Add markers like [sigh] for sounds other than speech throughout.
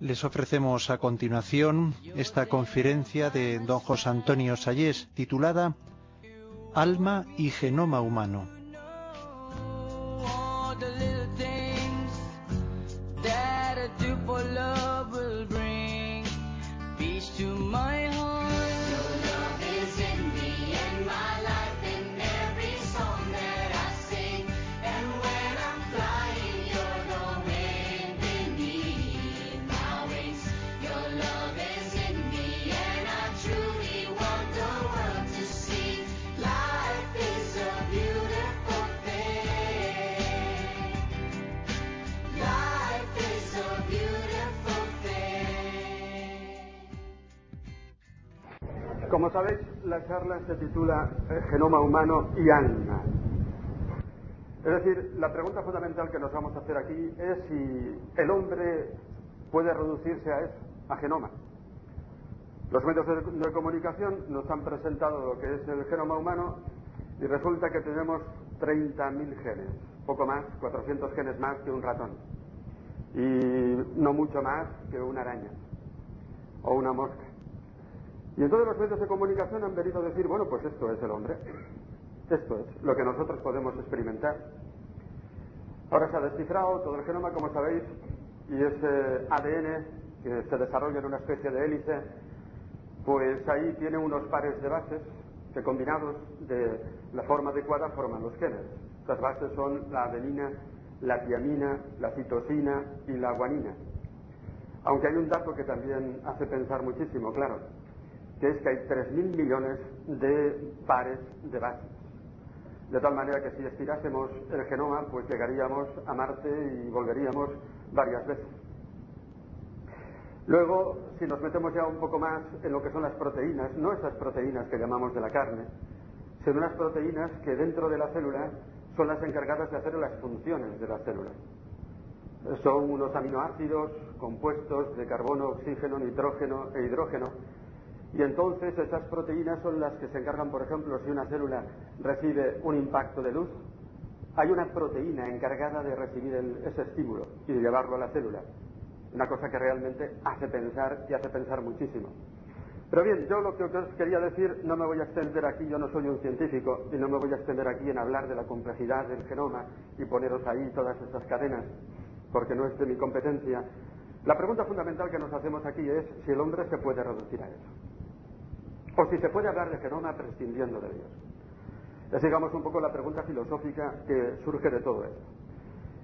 Les ofrecemos a continuación esta conferencia de don José Antonio Sayés titulada Alma y genoma humano. Como sabéis, la charla se titula eh, Genoma humano y alma. Es decir, la pregunta fundamental que nos vamos a hacer aquí es si el hombre puede reducirse a eso, a genoma. Los medios de comunicación nos han presentado lo que es el genoma humano y resulta que tenemos 30.000 genes, poco más, 400 genes más que un ratón y no mucho más que una araña o una mosca. Y entonces los medios de comunicación han venido a decir, bueno, pues esto es el hombre, esto es lo que nosotros podemos experimentar. Ahora se ha descifrado todo el genoma, como sabéis, y ese ADN que se desarrolla en una especie de hélice, pues ahí tiene unos pares de bases que combinados de la forma adecuada forman los genes. Estas bases son la adenina, la tiamina, la citosina y la guanina. Aunque hay un dato que también hace pensar muchísimo, claro que es que hay 3.000 millones de pares de bases. De tal manera que si estirásemos el genoma, pues llegaríamos a Marte y volveríamos varias veces. Luego, si nos metemos ya un poco más en lo que son las proteínas, no esas proteínas que llamamos de la carne, sino unas proteínas que dentro de la célula son las encargadas de hacer las funciones de la célula. Son unos aminoácidos compuestos de carbono, oxígeno, nitrógeno e hidrógeno y entonces esas proteínas son las que se encargan, por ejemplo, si una célula recibe un impacto de luz, hay una proteína encargada de recibir ese estímulo y de llevarlo a la célula. Una cosa que realmente hace pensar y hace pensar muchísimo. Pero bien, yo lo que os quería decir, no me voy a extender aquí, yo no soy un científico, y no me voy a extender aquí en hablar de la complejidad del genoma y poneros ahí todas estas cadenas, porque no es de mi competencia. La pregunta fundamental que nos hacemos aquí es si el hombre se puede reducir a eso o si se puede hablar de genoma prescindiendo de Dios. Ya sigamos un poco la pregunta filosófica que surge de todo esto.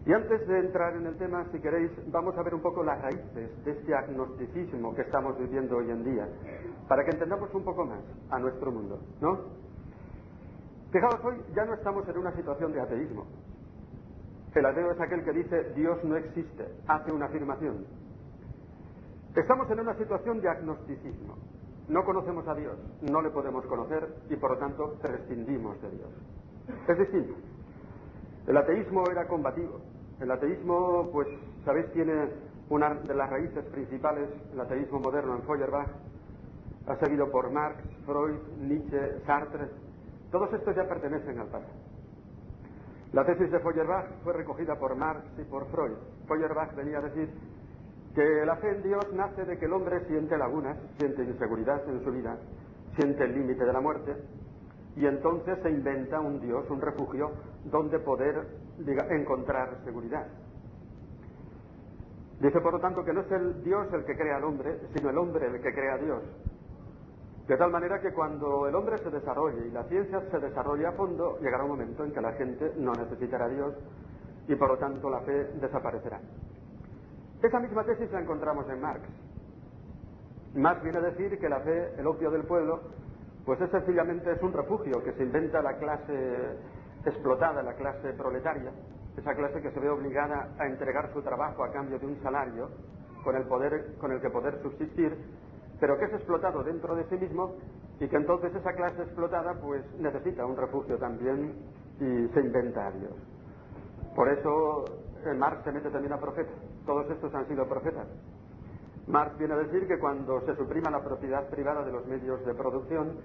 Y antes de entrar en el tema, si queréis, vamos a ver un poco las raíces de este agnosticismo que estamos viviendo hoy en día, para que entendamos un poco más a nuestro mundo, ¿no? Fijaos, hoy ya no estamos en una situación de ateísmo. El ateo es aquel que dice Dios no existe, hace una afirmación. Estamos en una situación de agnosticismo. No conocemos a Dios, no le podemos conocer y por lo tanto prescindimos de Dios. Es distinto. El ateísmo era combativo. El ateísmo, pues, sabéis, tiene una de las raíces principales, el ateísmo moderno en Feuerbach, ha seguido por Marx, Freud, Nietzsche, Sartre. Todos estos ya pertenecen al pasado. La tesis de Feuerbach fue recogida por Marx y por Freud. Feuerbach venía a decir que la fe en Dios nace de que el hombre siente lagunas, siente inseguridad en su vida, siente el límite de la muerte, y entonces se inventa un Dios, un refugio, donde poder encontrar seguridad. Dice, por lo tanto, que no es el Dios el que crea al hombre, sino el hombre el que crea a Dios. De tal manera que cuando el hombre se desarrolle y la ciencia se desarrolle a fondo, llegará un momento en que la gente no necesitará a Dios y por lo tanto la fe desaparecerá. Esa misma tesis la encontramos en Marx. Marx viene a decir que la fe, el opio del pueblo, pues es sencillamente es un refugio que se inventa la clase explotada, la clase proletaria, esa clase que se ve obligada a entregar su trabajo a cambio de un salario con el poder con el que poder subsistir, pero que es explotado dentro de sí mismo y que entonces esa clase explotada pues necesita un refugio también y se inventa a Dios. Por eso Marx se mete también a profeta. Todos estos han sido profetas. Marx viene a decir que cuando se suprima la propiedad privada de los medios de producción,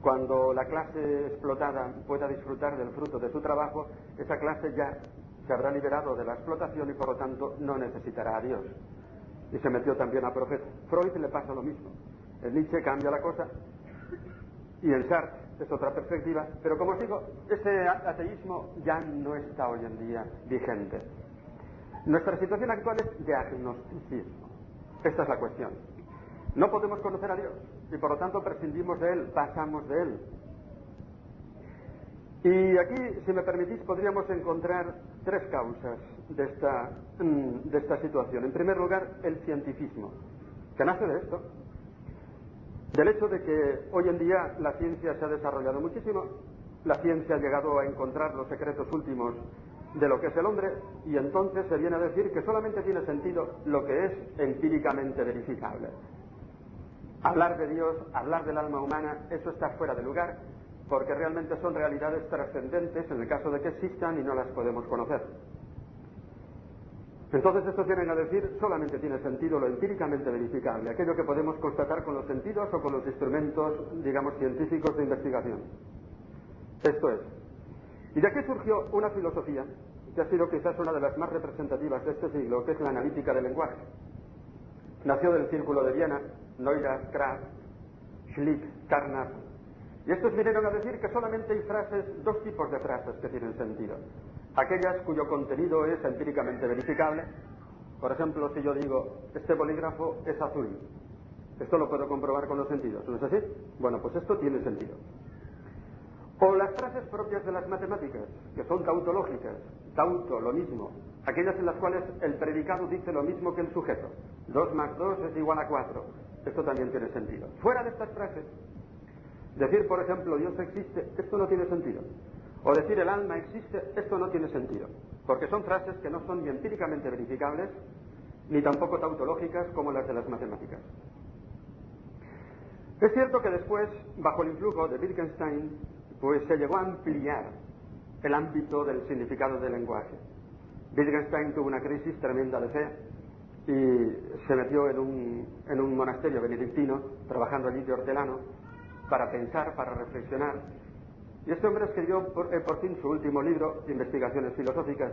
cuando la clase explotada pueda disfrutar del fruto de su trabajo, esa clase ya se habrá liberado de la explotación y por lo tanto no necesitará a Dios. Y se metió también a profeta. Freud le pasa lo mismo. En Nietzsche cambia la cosa y en Sartre es otra perspectiva, pero como os digo, ese ateísmo ya no está hoy en día vigente. Nuestra situación actual es de agnosticismo. Esta es la cuestión. No podemos conocer a Dios y por lo tanto prescindimos de Él, pasamos de Él. Y aquí, si me permitís, podríamos encontrar tres causas de esta, mm, de esta situación. En primer lugar, el cientificismo, que nace de esto, del hecho de que hoy en día la ciencia se ha desarrollado muchísimo, la ciencia ha llegado a encontrar los secretos últimos de lo que es el hombre y entonces se viene a decir que solamente tiene sentido lo que es empíricamente verificable. Hablar de Dios, hablar del alma humana, eso está fuera de lugar porque realmente son realidades trascendentes en el caso de que existan y no las podemos conocer. Entonces estos vienen a decir solamente tiene sentido lo empíricamente verificable, aquello que podemos constatar con los sentidos o con los instrumentos, digamos, científicos de investigación. Esto es. Y de aquí surgió una filosofía que ha sido quizás una de las más representativas de este siglo, que es la analítica del lenguaje. Nació del círculo de Viena, Neurath, Kraft, Schlick, Carnap. Y estos vinieron a decir que solamente hay frases, dos tipos de frases que tienen sentido aquellas cuyo contenido es empíricamente verificable. Por ejemplo, si yo digo, este bolígrafo es azul, esto lo puedo comprobar con los sentidos, ¿no es así? Bueno, pues esto tiene sentido. O las frases propias de las matemáticas, que son tautológicas, tauto, lo mismo, aquellas en las cuales el predicado dice lo mismo que el sujeto. 2 más 2 es igual a 4. Esto también tiene sentido. Fuera de estas frases, decir, por ejemplo, Dios existe, esto no tiene sentido. O decir el alma existe, esto no tiene sentido, porque son frases que no son ni empíricamente verificables, ni tampoco tautológicas como las de las matemáticas. Es cierto que después, bajo el influjo de Wittgenstein, pues se llegó a ampliar el ámbito del significado del lenguaje. Wittgenstein tuvo una crisis tremenda de fe y se metió en un, en un monasterio benedictino, trabajando allí de hortelano, para pensar, para reflexionar y este hombre escribió por, eh, por fin su último libro, Investigaciones Filosóficas,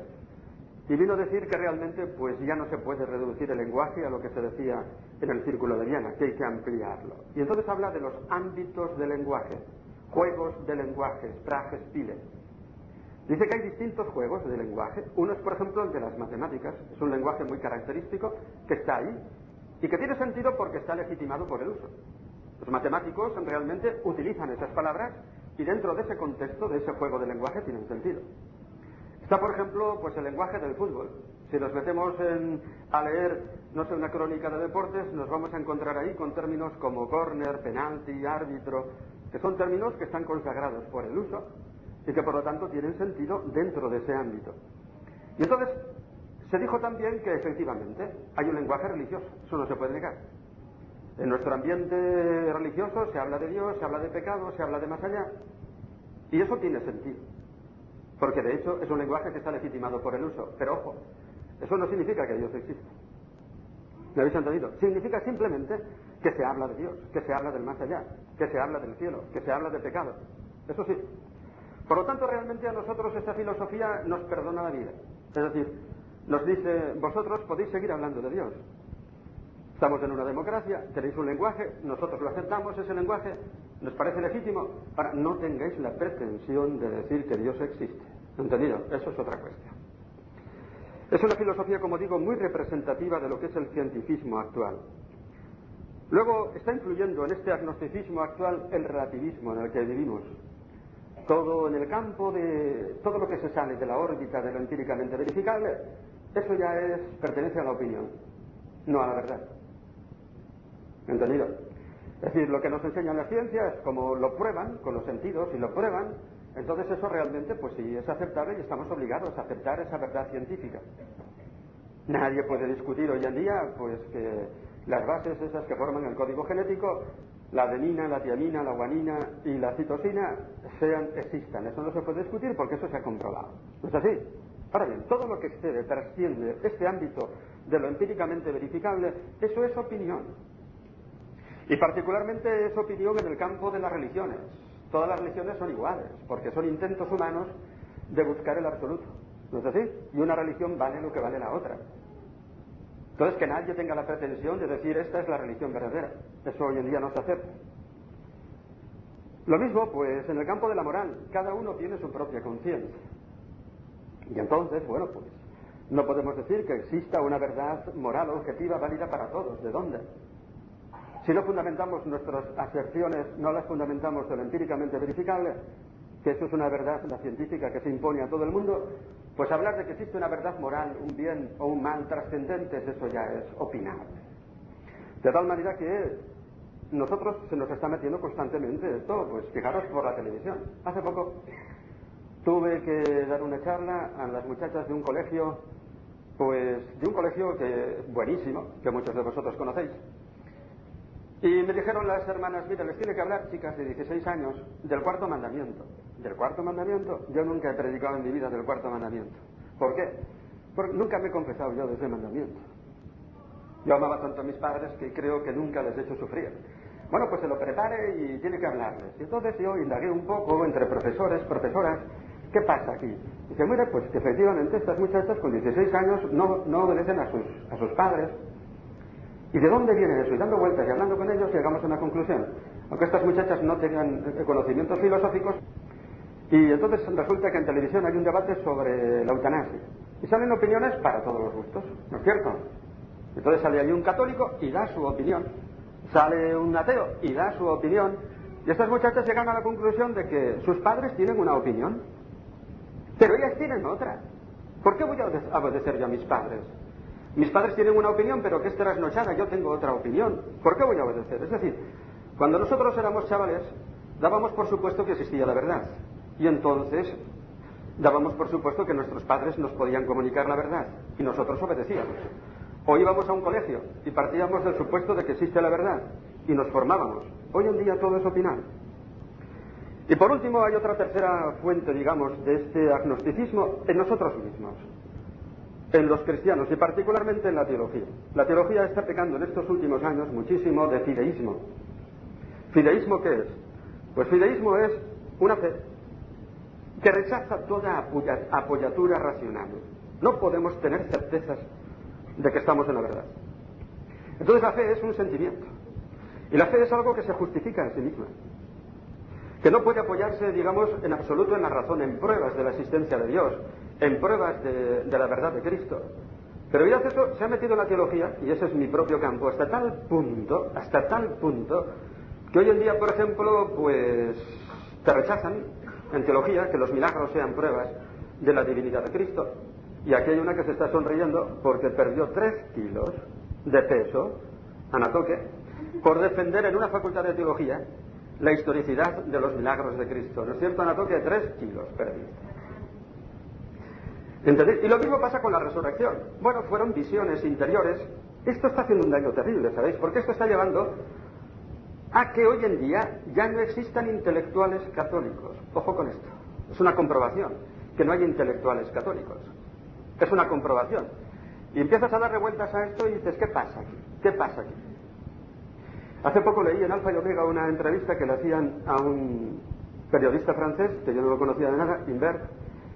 y vino a decir que realmente pues ya no se puede reducir el lenguaje a lo que se decía en el círculo de Viena, que hay que ampliarlo. Y entonces habla de los ámbitos del lenguaje, juegos de lenguaje, spraches, pile. Dice que hay distintos juegos de lenguaje. Uno es, por ejemplo, el de las matemáticas. Es un lenguaje muy característico que está ahí y que tiene sentido porque está legitimado por el uso. Los matemáticos realmente utilizan esas palabras y dentro de ese contexto, de ese juego de lenguaje, tienen sentido. Está, por ejemplo, pues el lenguaje del fútbol. Si nos metemos a leer, no sé, una crónica de deportes, nos vamos a encontrar ahí con términos como corner, penalti, árbitro, que son términos que están consagrados por el uso y que por lo tanto tienen sentido dentro de ese ámbito. Y entonces se dijo también que efectivamente hay un lenguaje religioso, eso no se puede negar. En nuestro ambiente religioso se habla de Dios, se habla de pecado, se habla de más allá. Y eso tiene sentido. Porque de hecho es un lenguaje que está legitimado por el uso. Pero ojo, eso no significa que Dios existe. ¿Me habéis entendido? Significa simplemente que se habla de Dios, que se habla del más allá, que se habla del cielo, que se habla de pecado. Eso sí. Por lo tanto, realmente a nosotros esta filosofía nos perdona la vida. Es decir, nos dice, vosotros podéis seguir hablando de Dios, Estamos en una democracia, tenéis un lenguaje, nosotros lo aceptamos, ese lenguaje nos parece legítimo. Ahora, no tengáis la pretensión de decir que Dios existe. ¿Entendido? Eso es otra cuestión. Es una filosofía, como digo, muy representativa de lo que es el cientificismo actual. Luego está influyendo en este agnosticismo actual el relativismo en el que vivimos. Todo en el campo de todo lo que se sale de la órbita de lo empíricamente verificable, eso ya es pertenece a la opinión, no a la verdad. ¿Entendido? Es decir, lo que nos enseñan las ciencias, como lo prueban con los sentidos y lo prueban, entonces eso realmente, pues sí, es aceptable y estamos obligados a aceptar esa verdad científica. Nadie puede discutir hoy en día, pues que las bases esas que forman el código genético, la adenina, la tiamina, la guanina y la citosina, sean, existan. Eso no se puede discutir porque eso se ha comprobado. ¿No es así? Ahora bien, todo lo que excede, trasciende este ámbito de lo empíricamente verificable, eso es opinión. Y particularmente es opinión en el campo de las religiones. Todas las religiones son iguales, porque son intentos humanos de buscar el absoluto. ¿No es así? Y una religión vale lo que vale la otra. Entonces, que nadie tenga la pretensión de decir esta es la religión verdadera. Eso hoy en día no se acepta. Lo mismo, pues, en el campo de la moral. Cada uno tiene su propia conciencia. Y entonces, bueno, pues, no podemos decir que exista una verdad moral objetiva válida para todos. ¿De dónde? Si no fundamentamos nuestras aserciones, no las fundamentamos en empíricamente verificable, que eso es una verdad, la científica, que se impone a todo el mundo, pues hablar de que existe una verdad moral, un bien o un mal trascendentes, eso ya es opinable. De tal manera que nosotros se nos está metiendo constantemente esto, pues fijaros por la televisión. Hace poco tuve que dar una charla a las muchachas de un colegio, pues de un colegio que buenísimo, que muchos de vosotros conocéis. Y me dijeron las hermanas, mira, les tiene que hablar, chicas de 16 años, del cuarto mandamiento. ¿Del cuarto mandamiento? Yo nunca he predicado en mi vida del cuarto mandamiento. ¿Por qué? Porque nunca me he confesado yo de ese mandamiento. Yo amaba tanto a mis padres que creo que nunca les he hecho sufrir. Bueno, pues se lo prepare y tiene que hablarles. Y entonces yo indagué un poco entre profesores, profesoras, ¿qué pasa aquí? Y dice, mire, pues que efectivamente estas muchachas con 16 años no, obedecen a sus padres. ¿Y de dónde viene eso? Y dando vueltas y hablando con ellos llegamos a una conclusión. Aunque estas muchachas no tengan conocimientos filosóficos, y entonces resulta que en televisión hay un debate sobre la eutanasia. Y salen opiniones para todos los gustos, ¿no es cierto? Entonces sale ahí un católico y da su opinión. Sale un ateo y da su opinión. Y estas muchachas llegan a la conclusión de que sus padres tienen una opinión, pero ellas tienen otra. ¿Por qué voy a obedecer yo a mis padres? Mis padres tienen una opinión, pero que es trasnochada, yo tengo otra opinión. ¿Por qué voy a obedecer? Es decir, cuando nosotros éramos chavales, dábamos por supuesto que existía la verdad. Y entonces dábamos por supuesto que nuestros padres nos podían comunicar la verdad y nosotros obedecíamos. O íbamos a un colegio y partíamos del supuesto de que existe la verdad y nos formábamos. Hoy en día todo es opinar. Y por último hay otra tercera fuente, digamos, de este agnosticismo en nosotros mismos, en los cristianos y particularmente en la teología. La teología está pecando en estos últimos años muchísimo de fideísmo. ¿Fideísmo qué es? Pues fideísmo es una fe que rechaza toda apoyatura racional. No podemos tener certezas de que estamos en la verdad. Entonces la fe es un sentimiento. Y la fe es algo que se justifica en sí misma. Que no puede apoyarse, digamos, en absoluto en la razón, en pruebas de la existencia de Dios, en pruebas de, la verdad de Cristo. Pero ya eso se ha metido en la teología, y ese es mi propio campo, hasta tal punto, hasta tal punto, que hoy en día, por ejemplo, pues te rechazan en teología que los milagros sean pruebas de la divinidad de Cristo. Y aquí hay una que se está sonriendo porque perdió tres kilos de peso, Anatoque, por defender en una facultad de teología la historicidad de los milagros de Cristo. ¿No es cierto, Anatoque? Tres kilos perdió. Y lo mismo pasa con la resurrección. Bueno, fueron visiones interiores. Esto está haciendo un daño terrible, ¿sabéis? Porque esto está llevando a que hoy en día ya no existan intelectuales católicos. Ojo con esto. Es una comprobación que no hay intelectuales católicos. Es una comprobación. Y empiezas a darle vueltas a esto y dices, ¿qué pasa aquí? ¿Qué pasa aquí? Hace poco leí en Alfa y Omega una entrevista que le hacían a un periodista francés, que yo no lo conocía de nada, Invert,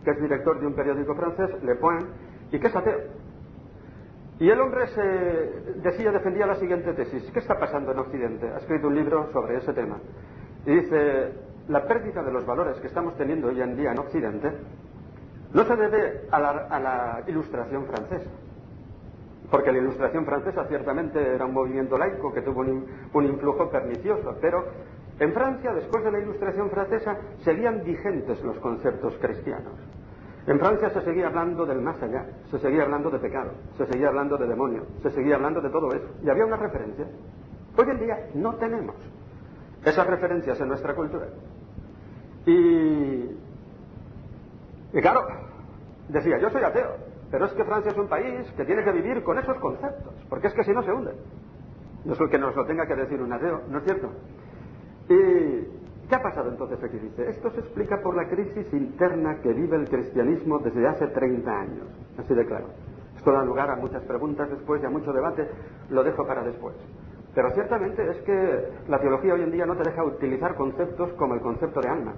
que es director de un periódico francés, Le Point, y que es ateo. Y el hombre se decía, defendía la siguiente tesis. ¿Qué está pasando en Occidente? Ha escrito un libro sobre ese tema. Y dice, la pérdida de los valores que estamos teniendo hoy en día en Occidente no se debe a la, ilustración francesa. Porque la Ilustración francesa ciertamente era un movimiento laico que tuvo un, influjo pernicioso, pero en Francia, después de la Ilustración francesa, seguían vigentes los conceptos cristianos. En Francia se seguía hablando del más allá, se seguía hablando de pecado, se seguía hablando de demonio, se seguía hablando de todo eso. Y había una referencia. Hoy en día no tenemos esas referencias en nuestra cultura. Y, y claro, decía, yo soy ateo, pero es que Francia es un país que tiene que vivir con esos conceptos, porque es que si no se hunde. No es el que nos lo tenga que decir un ateo, ¿no es cierto? ¿Y qué ha pasado entonces aquí? Dice, esto se explica por la crisis interna que vive el cristianismo desde hace 30 años. Así de claro. Esto da lugar a muchas preguntas después y a mucho debate, lo dejo para después. Pero ciertamente es que la teología hoy en día no te deja utilizar conceptos como el concepto de alma.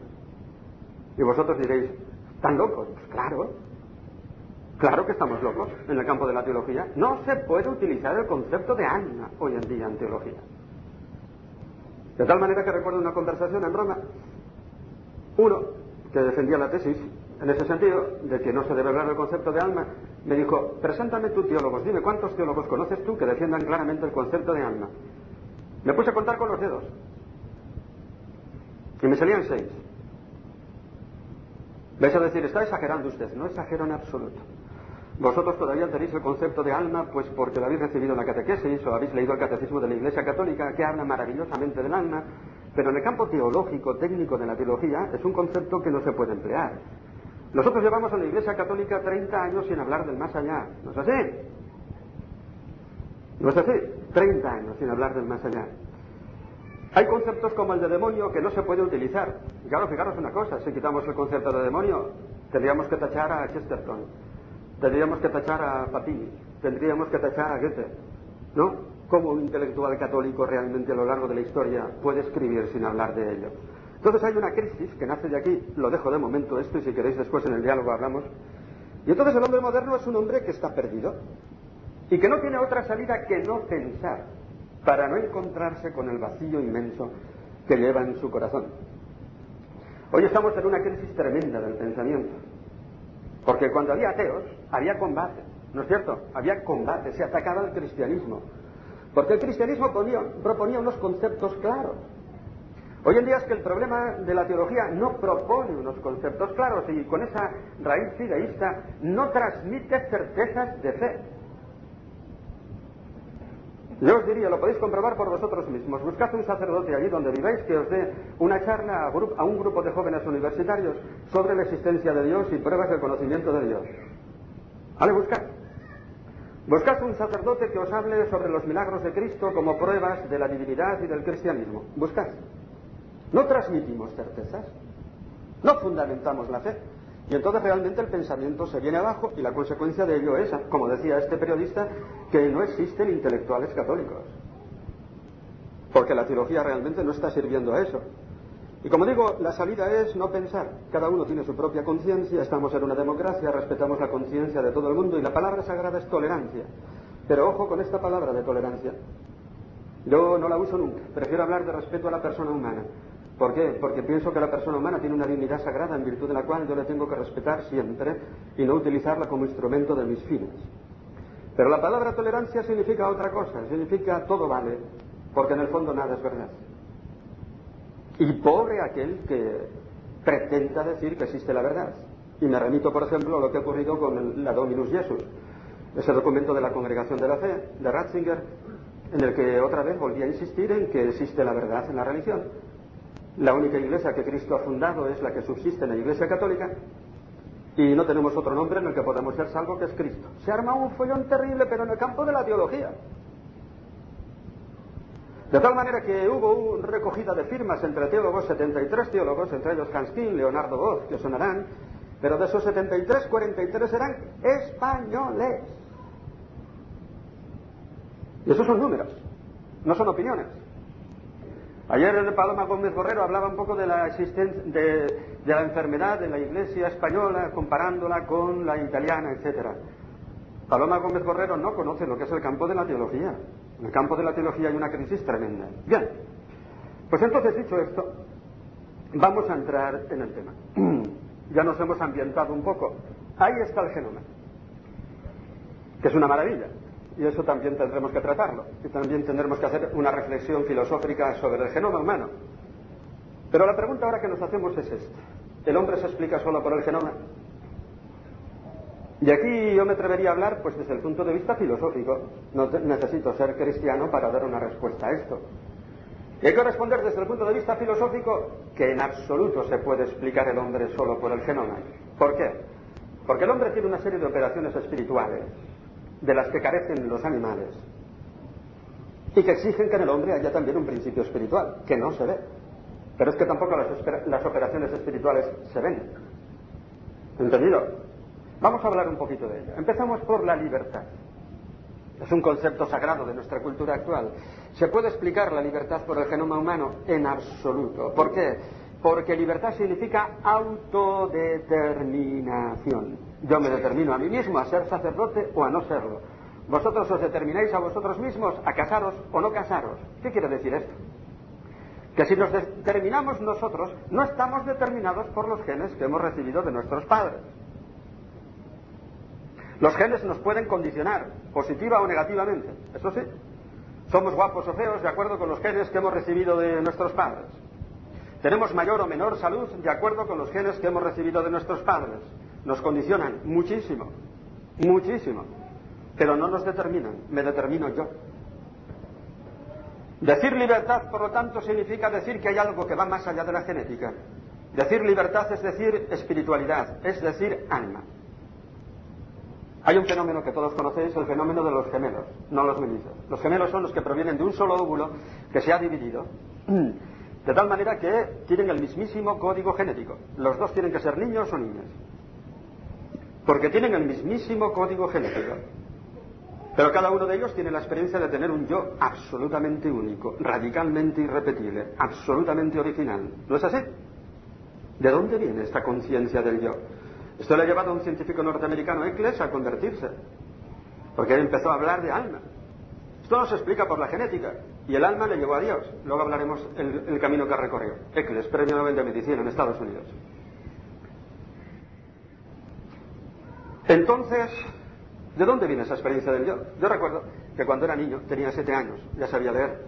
Y vosotros diréis, ¿están locos? Pues claro, claro que estamos locos en el campo de la teología. No se puede utilizar el concepto de alma hoy en día en teología. De tal manera que recuerdo una conversación en Roma, uno que defendía la tesis en ese sentido, de que no se debe hablar del concepto de alma, me dijo, preséntame tú teólogos, dime cuántos teólogos conoces tú que defiendan claramente el concepto de alma. Me puse a contar con los dedos. Y me salían seis. ¿Vais a decir, está exagerando usted? No exagero en absoluto. Vosotros todavía tenéis el concepto de alma, pues porque lo habéis recibido en la catequesis o habéis leído el catecismo de la Iglesia Católica, que habla maravillosamente del alma, pero en el campo teológico, técnico de la teología, es un concepto que no se puede emplear. Nosotros llevamos en la Iglesia Católica 30 años sin hablar del más allá, ¿no es así? ¿No es así? 30 años sin hablar del más allá. Hay conceptos como el de demonio que no se puede utilizar. Claro, fijaros una cosa, si quitamos el concepto de demonio, tendríamos que tachar a Chesterton Tendríamos que tachar a Papini, tendríamos que tachar a Goethe, ¿no? ¿Cómo un intelectual católico realmente a lo largo de la historia puede escribir sin hablar de ello? Entonces hay una crisis que nace de aquí, lo dejo de momento esto y si queréis después en el diálogo hablamos. Y entonces el hombre moderno es un hombre que está perdido y que no tiene otra salida que no pensar para no encontrarse con el vacío inmenso que lleva en su corazón. Hoy estamos en una crisis tremenda del pensamiento. Porque cuando había ateos, había combate, ¿no es cierto? Había combate, se atacaba al cristianismo. Porque el cristianismo proponía unos conceptos claros. Hoy en día es que el problema de la teología no propone unos conceptos claros y con esa raíz fideísta no transmite certezas de fe. Yo os diría, lo podéis comprobar por vosotros mismos. Buscad un sacerdote allí donde viváis que os dé una charla a, un grupo de jóvenes universitarios sobre la existencia de Dios y pruebas del conocimiento de Dios. ¿Vale? Buscad. Buscad un sacerdote que os hable sobre los milagros de Cristo como pruebas de la divinidad y del cristianismo. Buscad. No transmitimos certezas. No fundamentamos la fe. Y entonces realmente el pensamiento se viene abajo y la consecuencia de ello es, como decía este periodista, que no existen intelectuales católicos. Porque la teología realmente no está sirviendo a eso. Y como digo, la salida es no pensar. Cada uno tiene su propia conciencia, estamos en una democracia, respetamos la conciencia de todo el mundo y la palabra sagrada es tolerancia. Pero ojo con esta palabra de tolerancia. Yo no la uso nunca, prefiero hablar de respeto a la persona humana. ¿Por qué? Porque pienso que la persona humana tiene una dignidad sagrada en virtud de la cual yo le tengo que respetar siempre y no utilizarla como instrumento de mis fines. Pero la palabra tolerancia significa otra cosa, significa todo vale, porque en el fondo nada es verdad. Y pobre aquel que pretenda decir que existe la verdad. Y me remito, por ejemplo, a lo que ha ocurrido con la Dominus Jesus, ese documento de la Congregación de la Fe, de Ratzinger, en el que otra vez volví a insistir en que existe la verdad en la religión. La única iglesia que Cristo ha fundado es la que subsiste en la iglesia católica y no tenemos otro nombre en el que podamos ser salvo que es Cristo. Se arma un follón terrible, pero en el campo de la teología. De tal manera que hubo una recogida de firmas entre teólogos, 73 teólogos, entre ellos Hanskin, Leonardo Voz, que sonarán, pero de esos 73, 43 eran españoles. Y esos son números, no son opiniones. Ayer Paloma Gómez Borrero hablaba un poco de la existencia de, la enfermedad en la iglesia española, comparándola con la italiana, etcétera. Paloma Gómez Borrero no conoce lo que es el campo de la teología. En el campo de la teología hay una crisis tremenda. Bien, pues entonces dicho esto, vamos a entrar en el tema. [clears throat] ya nos hemos ambientado un poco. Ahí está el genoma, que es una maravilla. y eso también tendremos que tratarlo, y también tendremos que hacer una reflexión filosófica sobre el genoma humano. Pero la pregunta ahora que nos hacemos es esta. ¿El hombre se explica solo por el genoma? Y aquí yo me atrevería a hablar pues desde el punto de vista filosófico. No necesito ser cristiano para dar una respuesta a esto. Y hay que responder desde el punto de vista filosófico que en absoluto se puede explicar el hombre solo por el genoma. ¿Por qué? Porque el hombre tiene una serie de operaciones espirituales de las que carecen los animales y que exigen que en el hombre haya también un principio espiritual, que no se ve. Pero es que tampoco las, las operaciones espirituales se ven. ¿Entendido? Vamos a hablar un poquito de ello. Empezamos por la libertad. Es un concepto sagrado de nuestra cultura actual. ¿Se puede explicar la libertad por el genoma humano? En absoluto. ¿Por qué? Porque libertad significa autodeterminación. Yo me determino a mí mismo a ser sacerdote o a no serlo. Vosotros os determináis a vosotros mismos a casaros o no casaros. ¿Qué quiere decir esto? Que si nos determinamos nosotros, no estamos determinados por los genes que hemos recibido de nuestros padres. Los genes nos pueden condicionar, positiva o negativamente, eso sí. Somos guapos o feos de acuerdo con los genes que hemos recibido de nuestros padres. Tenemos mayor o menor salud de acuerdo con los genes que hemos recibido de nuestros padres. Nos condicionan muchísimo, muchísimo. Pero no nos determinan, me determino yo. Decir libertad, por lo tanto, significa decir que hay algo que va más allá de la genética. Decir libertad es decir espiritualidad, es decir alma. Hay un fenómeno que todos conocéis, el fenómeno de los gemelos, no los mellizos. Los gemelos son los que provienen de un solo óvulo que se ha dividido, [clears throat] de tal manera que tienen el mismísimo código genético. Los dos tienen que ser niños o niñas, porque tienen el mismísimo código genético. Pero cada uno de ellos tiene la experiencia de tener un yo absolutamente único, radicalmente irrepetible, absolutamente original. ¿No es así? ¿De dónde viene esta conciencia del yo? Esto le ha llevado a un científico norteamericano, Eccles, a convertirse, porque él empezó a hablar de alma. Esto no se explica por la genética, y el alma le llevó a Dios. Luego hablaremos el, camino que recorrió. Eccles, premio Nobel de Medicina en Estados Unidos. Entonces, ¿de dónde viene esa experiencia del yo? Yo recuerdo que cuando era niño, tenía siete años, ya sabía leer,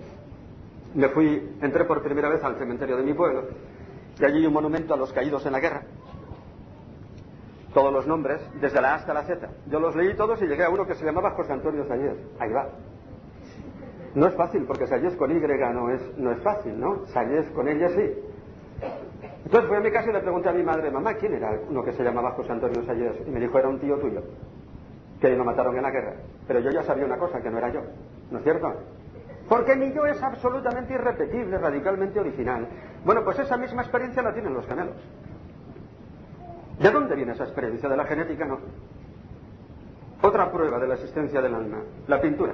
me fui, entré por primera vez al cementerio de mi pueblo, y allí hay un monumento a los caídos en la guerra, todos los nombres, desde la A hasta la Z. Yo los leí todos y llegué a uno que se llamaba José Antonio Sayes. Ahí va. No es fácil, porque Sayes con Y no es, no es fácil, ¿no? Sayes con ella sí. Entonces fui a mi casa y le pregunté a mi madre, mamá, ¿quién era uno que se llamaba José Antonio Sayes? Y me dijo, era un tío tuyo, que lo mataron en la guerra. Pero yo ya sabía una cosa, que no era yo. ¿No es cierto? Porque mi yo es absolutamente irrepetible, radicalmente original. Bueno, pues esa misma experiencia la tienen los gemelos. ¿De dónde viene esa experiencia? De la genética, no. Otra prueba de la existencia del alma, la pintura.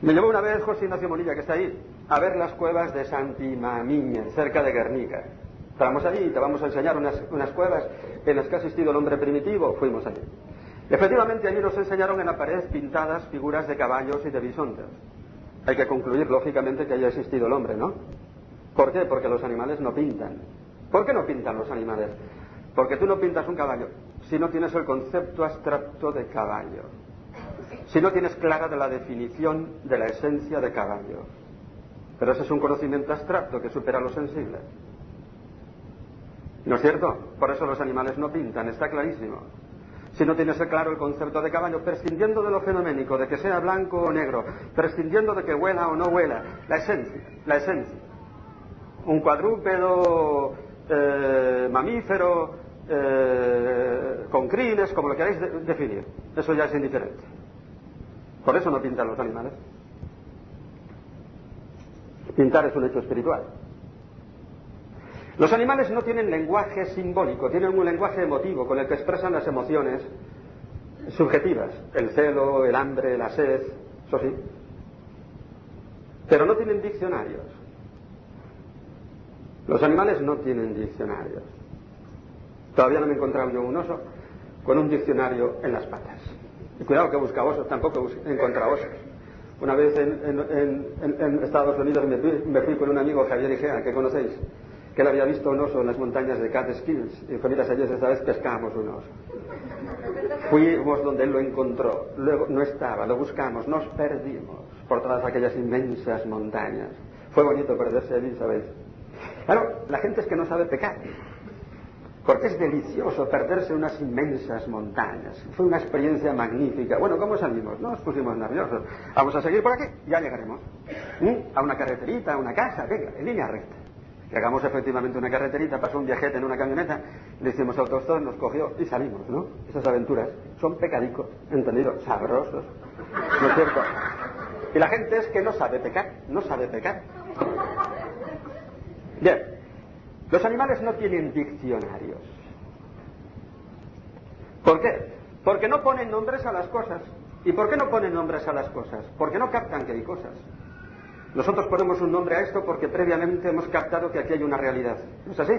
Me llevó una vez José Ignacio Monilla, que está ahí, a ver las cuevas de Santimamiña, cerca de Guernica. Estábamos allí y te vamos a enseñar unas, unas cuevas en las que ha existido el hombre primitivo. Fuimos allí. Efectivamente, allí nos enseñaron en la pared pintadas figuras de caballos y de bisontes. Hay que concluir, lógicamente, que haya existido el hombre, ¿no? ¿Por qué? Porque los animales no pintan. ¿Por qué no pintan los animales? Porque tú no pintas un caballo si no tienes el concepto abstracto de caballo, si no tienes clara de la definición de la esencia de caballo. Pero ese es un conocimiento abstracto que supera lo sensible. ¿No es cierto? Por eso los animales no pintan, está clarísimo. Si no tienes claro el concepto de caballo, prescindiendo de lo fenoménico, de que sea blanco o negro, prescindiendo de que huela o no huela, la esencia, la esencia. Un cuadrúpedo eh, mamífero, eh, con crines, como lo queráis definir. Eso ya es indiferente. Por eso no pintan los animales. Pintar es un hecho espiritual. Los animales no tienen lenguaje simbólico, tienen un lenguaje emotivo con el que expresan las emociones subjetivas, el celo, el hambre, la sed, eso sí. Pero no tienen diccionarios. Los animales no tienen diccionarios. Todavía no me he encontrado yo un oso con un diccionario en las patas. Y cuidado que busca osos, tampoco he encontrado osos. Una vez en, Estados Unidos me fui, con un amigo, Javier Igea, que conocéis, que él había visto un oso en las montañas de Catskills. Y dijo, mira, ayer esta vez pescamos un oso. Fuimos donde él lo encontró, luego no estaba, lo buscamos, nos perdimos por todas aquellas inmensas montañas. Fue bonito perderse allí, ¿sabéis? Claro, la gente es que no sabe pecar. Porque es delicioso perderse unas inmensas montañas. Fue una experiencia magnífica. Bueno, ¿cómo salimos? No nos pusimos nerviosos. Vamos a seguir por aquí, ya llegaremos. ¿Mm? A una carreterita, a una casa, venga, en línea recta. Llegamos efectivamente a una carreterita, pasó un viajete en una camioneta, le hicimos autostop, nos cogió y salimos, ¿no? Esas aventuras son pecadicos, entendido, sabrosos. ¿No es cierto? Y la gente es que no sabe pecar, no sabe pecar. Bien, los animales no tienen diccionarios. ¿Por qué? Porque no ponen nombres a las cosas. ¿Y por qué no ponen nombres a las cosas? Porque no captan que hay cosas. Nosotros ponemos un nombre a esto porque previamente hemos captado que aquí hay una realidad. ¿No es así?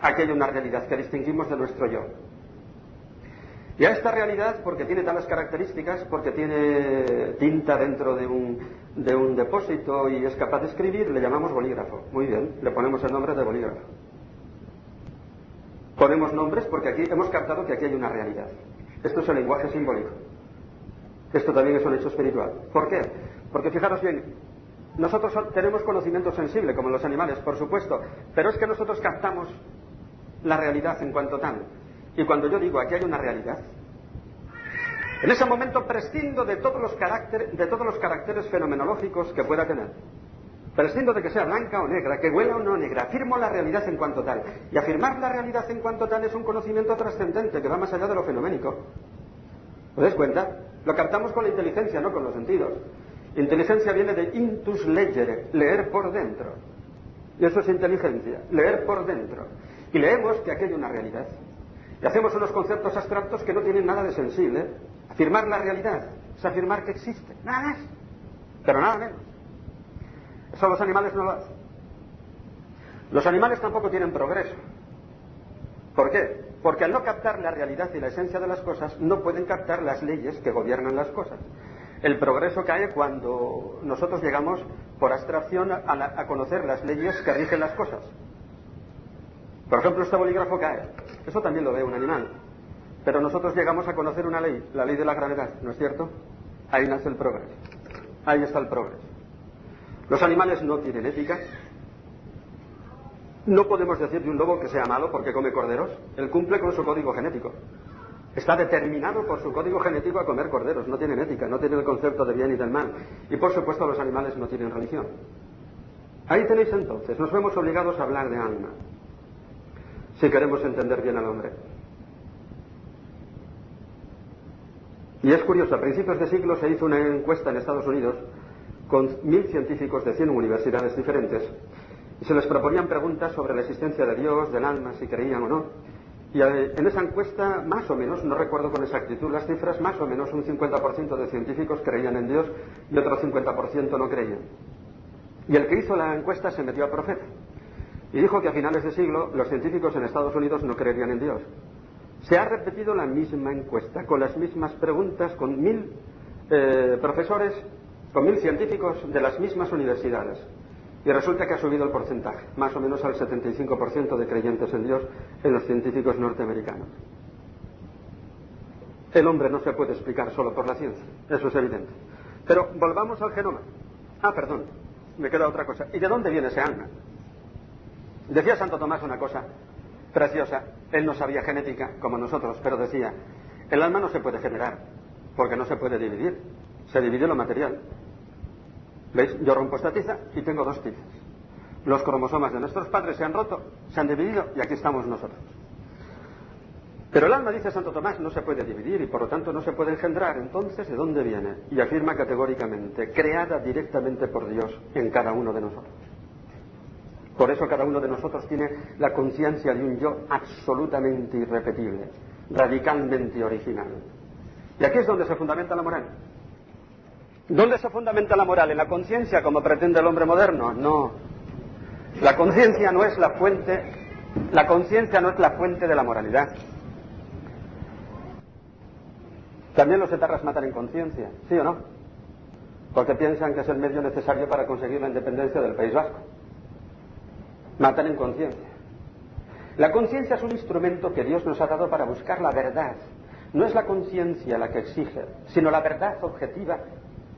Aquí hay una realidad que distinguimos de nuestro yo. Y a esta realidad, porque tiene tales características, porque tiene tinta dentro de un, de un depósito y es capaz de escribir, le llamamos bolígrafo. Muy bien, le ponemos el nombre de bolígrafo. Ponemos nombres porque aquí hemos captado que aquí hay una realidad. Esto es el lenguaje simbólico. Esto también es un hecho espiritual. ¿Por qué? Porque fijaros bien, nosotros tenemos conocimiento sensible, como los animales, por supuesto, pero es que nosotros captamos la realidad en cuanto tal. Y cuando yo digo aquí hay una realidad, en ese momento prescindo de todos los, de todos los caracteres fenomenológicos que pueda tener. Prescindo de que sea blanca o negra, que huela o no negra, afirmo la realidad en cuanto tal. Y afirmar la realidad en cuanto tal es un conocimiento trascendente que va más allá de lo fenoménico. ¿Os dais cuenta? Lo captamos con la inteligencia, no con los sentidos. Inteligencia viene de intus legere, leer por dentro. Y eso es inteligencia, leer por dentro. Y leemos que aquí hay una realidad. Y hacemos unos conceptos abstractos que no tienen nada de sensible. Afirmar la realidad es afirmar que existe, nada más, pero nada menos. Eso los animales no lo hacen. Los animales tampoco tienen progreso. ¿Por qué? Porque al no captar la realidad y la esencia de las cosas, no pueden captar las leyes que gobiernan las cosas. El progreso cae cuando nosotros llegamos por abstracción a, a conocer las leyes que rigen las cosas. Por ejemplo, este bolígrafo cae. Eso también lo ve un animal. Pero nosotros llegamos a conocer una ley, la ley de la gravedad, ¿no es cierto? Ahí nace el progreso. Ahí está el progreso. Los animales no tienen ética. No podemos decir de un lobo que sea malo porque come corderos. Él cumple con su código genético. Está determinado por su código genético a comer corderos. No tienen ética, no tienen el concepto de bien y del mal. Y por supuesto los animales no tienen religión. Ahí tenéis entonces, nos vemos obligados a hablar de alma si queremos entender bien al hombre. Y es curioso, a principios de siglo se hizo una encuesta en Estados Unidos con mil científicos de cien universidades diferentes y se les proponían preguntas sobre la existencia de Dios, del alma, si creían o no. Y eh, en esa encuesta, más o menos, no recuerdo con exactitud las cifras, más o menos un 50% de científicos creían en Dios y otro 50% no creían. Y el que hizo la encuesta se metió a profeta. Y dijo que a finales de siglo los científicos en Estados Unidos no creerían en Dios. Se ha repetido la misma encuesta, con las mismas preguntas, con mil eh, profesores, con mil científicos de las mismas universidades. Y resulta que ha subido el porcentaje, más o menos al 75% de creyentes en Dios en los científicos norteamericanos. El hombre no se puede explicar solo por la ciencia, eso es evidente. Pero volvamos al genoma. Ah, perdón, me queda otra cosa. ¿Y de dónde viene ese alma? Decía Santo Tomás una cosa preciosa. Él no sabía genética como nosotros, pero decía, el alma no se puede generar, porque no se puede dividir. Se divide lo material. ¿Veis? Yo rompo esta tiza y tengo dos tizas. Los cromosomas de nuestros padres se han roto, se han dividido y aquí estamos nosotros. Pero el alma, dice Santo Tomás, no se puede dividir y por lo tanto no se puede engendrar. Entonces, ¿de dónde viene? Y afirma categóricamente, creada directamente por Dios en cada uno de nosotros. Por eso cada uno de nosotros tiene la conciencia de un yo absolutamente irrepetible, radicalmente original. Y aquí es donde se fundamenta la moral. ¿Dónde se fundamenta la moral? ¿En la conciencia como pretende el hombre moderno? No. La conciencia no es la fuente, la conciencia no es la fuente de la moralidad. También los etarras matan en conciencia, ¿sí o no? Porque piensan que es el medio necesario para conseguir la independencia del País Vasco matan en conciencia. La conciencia es un instrumento que Dios nos ha dado para buscar la verdad, No es la conciencia la que exige, sino la verdad objetiva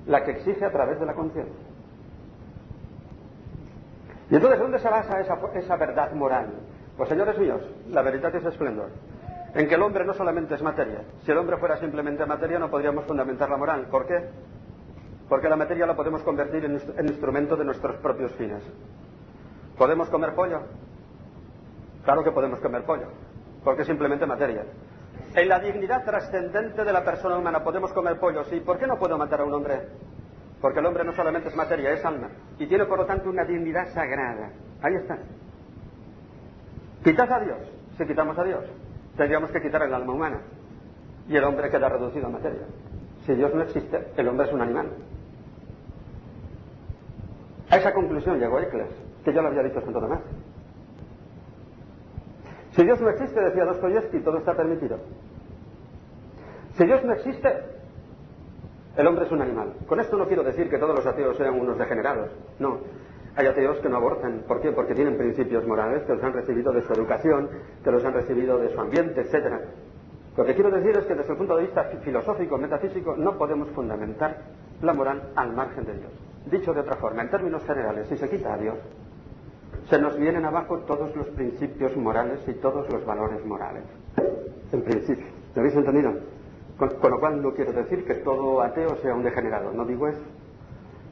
la que exige a través de la conciencia. ¿Y entonces dónde se basa esa, esa verdad moral? Pues señores míos, la verdad es esplendor. En que el hombre no solamente es materia. Si el hombre fuera simplemente materia no podríamos fundamentar la moral. ¿Por qué? Porque la materia la podemos convertir en, en instrumento de nuestros propios fines. ¿Podemos comer pollo? Claro que podemos comer pollo, porque es simplemente materia. En la dignidad trascendente de la persona humana podemos comer pollo, sí. ¿Por qué no puedo matar a un hombre? Porque el hombre no solamente es materia, es alma. Y tiene por lo tanto una dignidad sagrada. Ahí está. Quitad a Dios. Si quitamos a Dios, tendríamos que quitar el alma humana. Y el hombre queda reducido a materia. Si Dios no existe, el hombre es un animal. A esa conclusión llegó Ecles, que ya lo había dicho Santo Tomás. Si Dios no existe, decía Dostoyevsky, todo está permitido. Si Dios no existe, el hombre es un animal. Con esto no quiero decir que todos los ateos sean unos degenerados. No. Hay ateos que no abortan. ¿Por qué? Porque tienen principios morales que los han recibido de su educación, que los han recibido de su ambiente, etc. Lo que quiero decir es que desde el punto de vista filosófico, metafísico, no podemos fundamentar la moral al margen de Dios. Dicho de otra forma, en términos generales, si se quita a Dios, se nos vienen abajo todos los principios morales y todos los valores morales. En principio. ¿Lo habéis entendido? Con, lo cual no quiero decir que todo ateo sea un degenerado, no digo eso.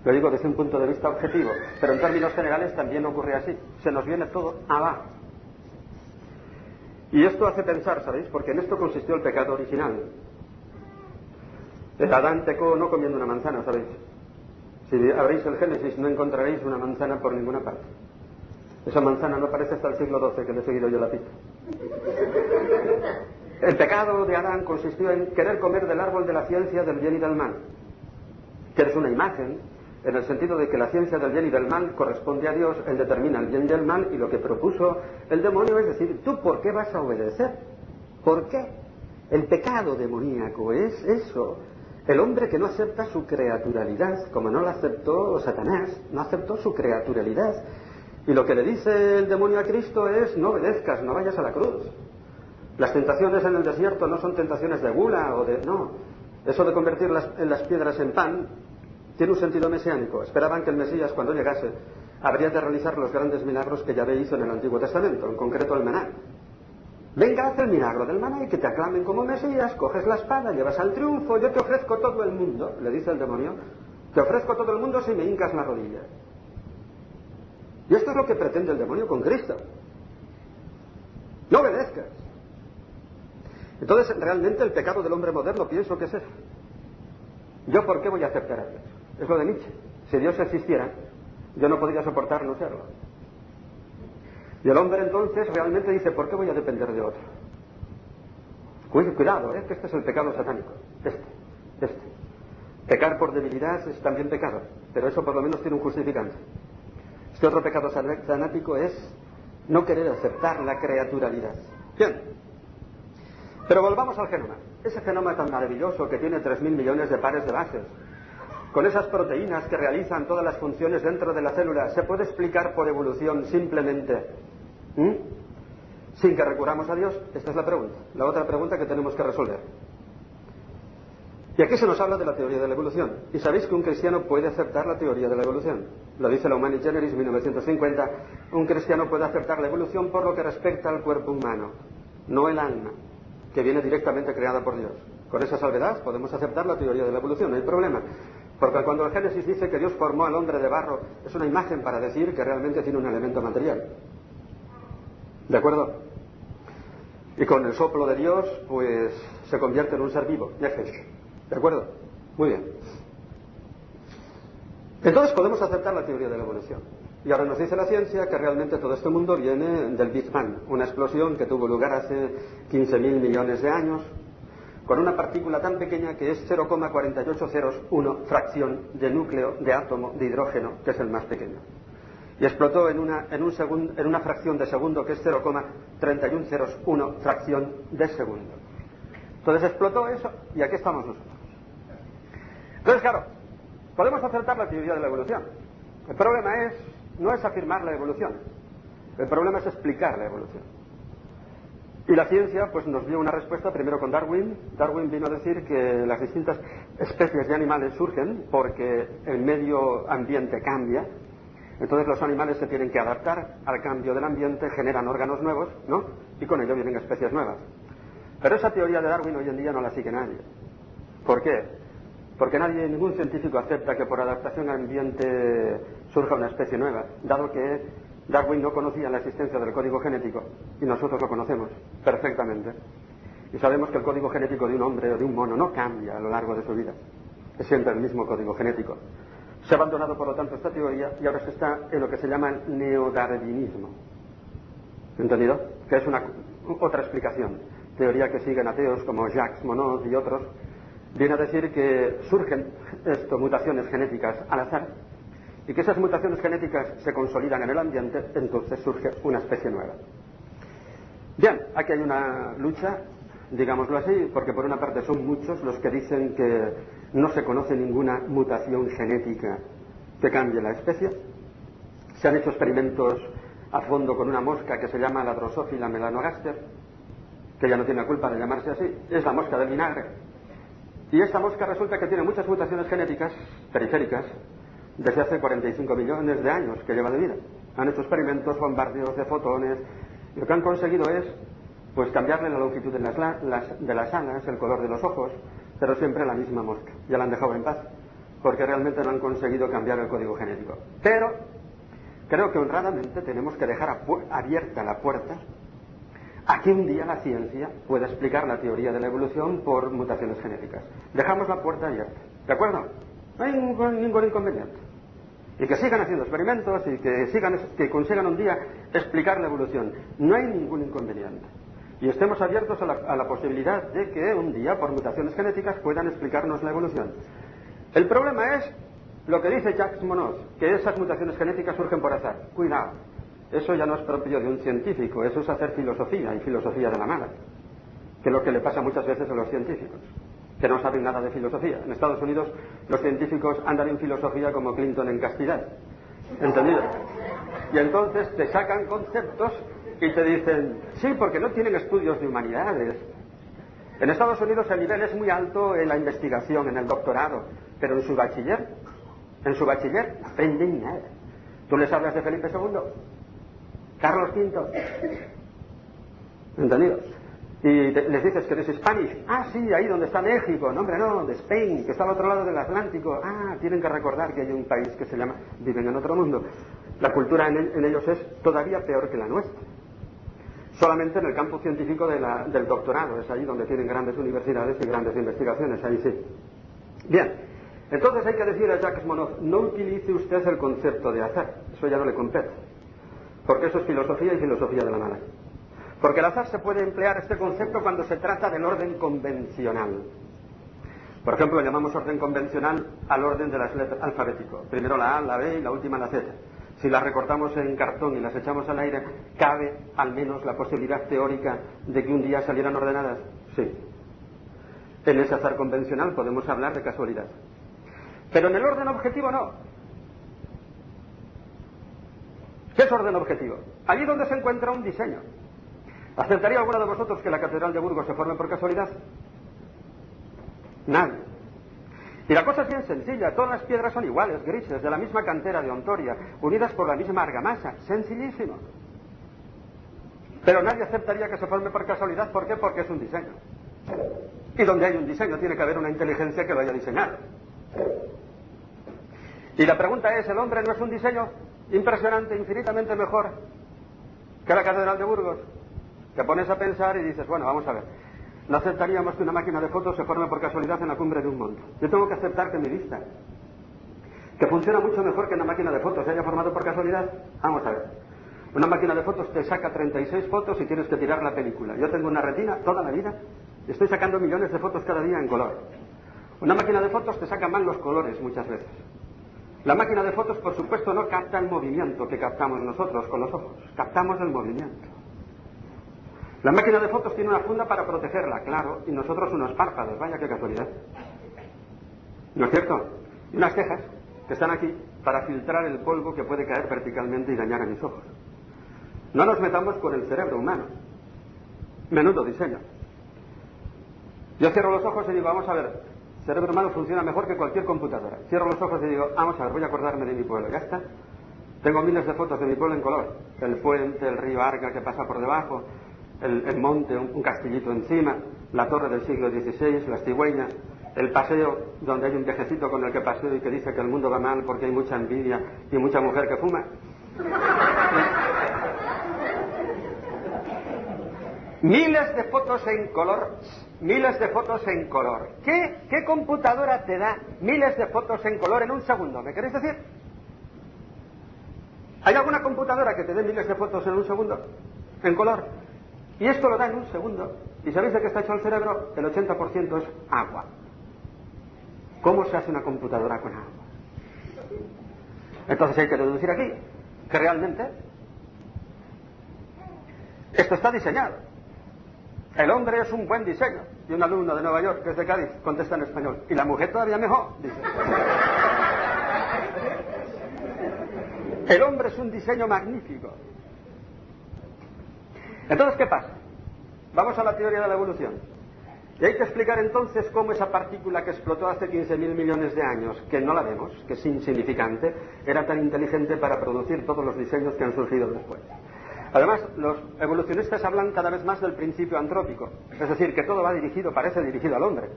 Lo digo desde un punto de vista objetivo, pero en términos generales también ocurre así. Se nos viene todo abajo. Y esto hace pensar, ¿sabéis? Porque en esto consistió el pecado original. El Adán pecó no comiendo una manzana, ¿sabéis? Si abrís el Génesis no encontraréis una manzana por ninguna parte. Esa manzana no aparece hasta el siglo XII, que le he seguido yo la pista. El pecado de Adán consistió en querer comer del árbol de la ciencia del bien y del mal, que es una imagen en el sentido de que la ciencia del bien y del mal corresponde a Dios, Él determina el bien y el mal, y lo que propuso el demonio es decir, ¿tú por qué vas a obedecer? ¿Por qué? El pecado demoníaco es eso, el hombre que no acepta su creaturalidad, como no la aceptó Satanás, no aceptó su creaturalidad, y lo que le dice el demonio a Cristo es, no obedezcas, no vayas a la cruz. Las tentaciones en el desierto no son tentaciones de gula o de... No. Eso de convertir las, en las piedras en pan tiene un sentido mesiánico. Esperaban que el Mesías, cuando llegase, habría de realizar los grandes milagros que Yahvé hizo en el Antiguo Testamento, en concreto el maná. Venga, haz el milagro del maná y que te aclamen como Mesías, coges la espada, llevas al triunfo, yo te ofrezco todo el mundo, le dice el demonio, te ofrezco todo el mundo si me hincas la rodilla. Y esto es lo que pretende el demonio con Cristo. No obedezcas. Entonces, realmente el pecado del hombre moderno pienso que es eso. ¿Yo por qué voy a aceptar a Dios? Es lo de Nietzsche. Si Dios existiera, yo no podría soportar no serlo. Y el hombre entonces realmente dice, ¿por qué voy a depender de otro? Cuidado, ¿eh? que este es el pecado satánico. Este, este. Pecar por debilidad es también pecado, pero eso por lo menos tiene un justificante. Este otro pecado sanático es no querer aceptar la creaturalidad. Bien. Pero volvamos al genoma. Ese genoma tan maravilloso que tiene 3.000 millones de pares de bases, con esas proteínas que realizan todas las funciones dentro de la célula, ¿se puede explicar por evolución simplemente? ¿Mm? Sin que recurramos a Dios. Esta es la pregunta. La otra pregunta que tenemos que resolver. Y aquí se nos habla de la teoría de la evolución. ¿Y sabéis que un cristiano puede aceptar la teoría de la evolución? Lo dice la Humani Generis 1950. Un cristiano puede aceptar la evolución por lo que respecta al cuerpo humano, no el alma, que viene directamente creada por Dios. Con esa salvedad podemos aceptar la teoría de la evolución, no hay problema. Porque cuando el Génesis dice que Dios formó al hombre de barro, es una imagen para decir que realmente tiene un elemento material. ¿De acuerdo? Y con el soplo de Dios, pues se convierte en un ser vivo, ¿De acuerdo? Muy bien. Entonces podemos aceptar la teoría de la evolución. Y ahora nos dice la ciencia que realmente todo este mundo viene del Big Bang, una explosión que tuvo lugar hace 15.000 millones de años, con una partícula tan pequeña que es 0,4801 fracción de núcleo de átomo de hidrógeno, que es el más pequeño. Y explotó en una, en un en una fracción de segundo que es 0,3101 fracción de segundo. Entonces explotó eso y aquí estamos nosotros. Entonces, claro, podemos aceptar la teoría de la evolución. El problema es, no es afirmar la evolución, el problema es explicar la evolución. Y la ciencia pues nos dio una respuesta primero con Darwin. Darwin vino a decir que las distintas especies de animales surgen porque el medio ambiente cambia. Entonces los animales se tienen que adaptar al cambio del ambiente, generan órganos nuevos, ¿no? Y con ello vienen especies nuevas. Pero esa teoría de Darwin hoy en día no la sigue nadie. ¿Por qué? Porque nadie, ningún científico acepta que por adaptación al ambiente surja una especie nueva, dado que Darwin no conocía la existencia del código genético y nosotros lo conocemos perfectamente. Y sabemos que el código genético de un hombre o de un mono no cambia a lo largo de su vida. Es siempre el mismo código genético. Se ha abandonado, por lo tanto, esta teoría y ahora se está en lo que se llama el neodarwinismo. ¿Entendido? Que es una, otra explicación. Teoría que siguen ateos como Jacques Monod y otros. Viene a decir que surgen esto, mutaciones genéticas al azar y que esas mutaciones genéticas se consolidan en el ambiente, entonces surge una especie nueva. Bien, aquí hay una lucha, digámoslo así, porque por una parte son muchos los que dicen que no se conoce ninguna mutación genética que cambie la especie. Se han hecho experimentos a fondo con una mosca que se llama la Drosophila melanogaster, que ya no tiene culpa de llamarse así, es la mosca del vinagre. Y esta mosca resulta que tiene muchas mutaciones genéticas periféricas desde hace 45 millones de años que lleva de vida. Han hecho experimentos, bombardeos de fotones, y lo que han conseguido es pues cambiarle la longitud de las, de las alas, el color de los ojos, pero siempre la misma mosca. Ya la han dejado en paz, porque realmente no han conseguido cambiar el código genético. Pero creo que honradamente tenemos que dejar abierta la puerta a que un día la ciencia pueda explicar la teoría de la evolución por mutaciones genéticas. Dejamos la puerta abierta, ¿de acuerdo? No hay ningún, inconveniente y que sigan haciendo experimentos y que, sigan, que consigan un día explicar la evolución. No hay ningún inconveniente. Y estemos abiertos a la, posibilidad de que un día, por mutaciones genéticas, puedan explicarnos la evolución. El problema es lo que dice Jacques Monod, que esas mutaciones genéticas surgen por azar. Cuidado, eso ya no es propio de un científico, eso es hacer filosofía y filosofía de la mala, que es lo que le pasa muchas veces a los científicos que no saben nada de filosofía. En Estados Unidos los científicos andan en filosofía como Clinton en castidad. ¿Entendido? Y entonces te sacan conceptos y te dicen, sí, porque no tienen estudios de humanidades. En Estados Unidos el nivel es muy alto en la investigación, en el doctorado, pero en su bachiller, en su bachiller aprenden nada. Tú les hablas de Felipe II, Carlos V, ¿entendido? y les dices que eres Spanish. Ah, sí, ahí donde está México. No, hombre, no, de Spain, que está al otro lado del Atlántico. Ah, tienen que recordar que hay un país que se llama, viven en otro mundo. La cultura en, ellos es todavía peor que la nuestra. Solamente en el campo científico del doctorado, es ahí donde tienen grandes universidades y grandes investigaciones, ahí sí. Bien, entonces hay que decir a Jacques Monod, no utilice usted el concepto de azar, eso ya no le compete, porque eso es filosofía y filosofía de la mala. Porque el azar se puede emplear este concepto cuando se trata del orden convencional. Por ejemplo, llamamos orden convencional al orden de las letras alfabético. Primero la A, la B y la última la Z. Si las recortamos en cartón y las echamos al aire, ¿cabe al menos la posibilidad teórica de que un día salieran ordenadas? Sí. En ese azar convencional podemos hablar de casualidad. Pero en el orden objetivo no. ¿Qué es orden objetivo? Allí donde se encuentra un diseño. ¿Aceptaría alguno de vosotros que la Catedral de Burgos se forme por casualidad? Nadie. Y la cosa es bien sencilla, todas las piedras son iguales, grises, de la misma cantera de Ontoria, unidas por la misma argamasa, sencillísimo. Pero nadie aceptaría que se forme por casualidad, ¿por qué? Porque es un diseño. Y donde hay un diseño tiene que haber una inteligencia que lo haya diseñado. Y la pregunta es, ¿el hombre no es un diseño impresionante, infinitamente mejor que la Catedral de Burgos? Te pones a pensar y dices, bueno, vamos a ver. No aceptaríamos que una máquina de fotos se forme por casualidad en la cumbre de un monte. Yo tengo que aceptar que mi vista, que funciona mucho mejor que una máquina de fotos, se haya formado por casualidad. Vamos a ver. Una máquina de fotos te saca 36 fotos y tienes que tirar la película. Yo tengo una retina toda la vida estoy sacando millones de fotos cada día en color. Una máquina de fotos te saca mal los colores muchas veces. La máquina de fotos, por supuesto, no capta el movimiento que captamos nosotros con los ojos. Captamos el movimiento. La máquina de fotos tiene una funda para protegerla, claro, y nosotros unos párpados, vaya qué casualidad. ¿No es cierto? Y unas cejas que están aquí para filtrar el polvo que puede caer verticalmente y dañar a mis ojos. No nos metamos con el cerebro humano. Menudo diseño. Yo cierro los ojos y digo, vamos a ver, cerebro humano funciona mejor que cualquier computadora. Cierro los ojos y digo, vamos a ver, voy a acordarme de mi pueblo. Ya está. Tengo miles de fotos de mi pueblo en color. El puente, el río Arga que pasa por debajo, el, monte, un, castillito encima, la torre del siglo XVI, las cigüeñas, el paseo donde hay un viejecito con el que paseo y que dice que el mundo va mal porque hay mucha envidia y mucha mujer que fuma. [laughs] miles de fotos en color, miles de fotos en color. ¿Qué, ¿Qué computadora te da miles de fotos en color en un segundo? ¿Me queréis decir? ¿Hay alguna computadora que te dé miles de fotos en un segundo? En color. Y esto lo da en un segundo. ¿Y sabéis de qué está hecho el cerebro? El 80% es agua. ¿Cómo se hace una computadora con agua? Entonces hay que deducir aquí que realmente esto está diseñado. El hombre es un buen diseño. Y un alumno de Nueva York, que es de Cádiz, contesta en español. Y la mujer todavía mejor, dice. El hombre es un diseño magnífico. Entonces, ¿qué pasa? Vamos a la teoría de la evolución. Y hay que explicar entonces cómo esa partícula que explotó hace 15.000 millones de años, que no la vemos, que es insignificante, era tan inteligente para producir todos los diseños que han surgido después. Además, los evolucionistas hablan cada vez más del principio antrópico, es decir, que todo va dirigido, parece dirigido al hombre,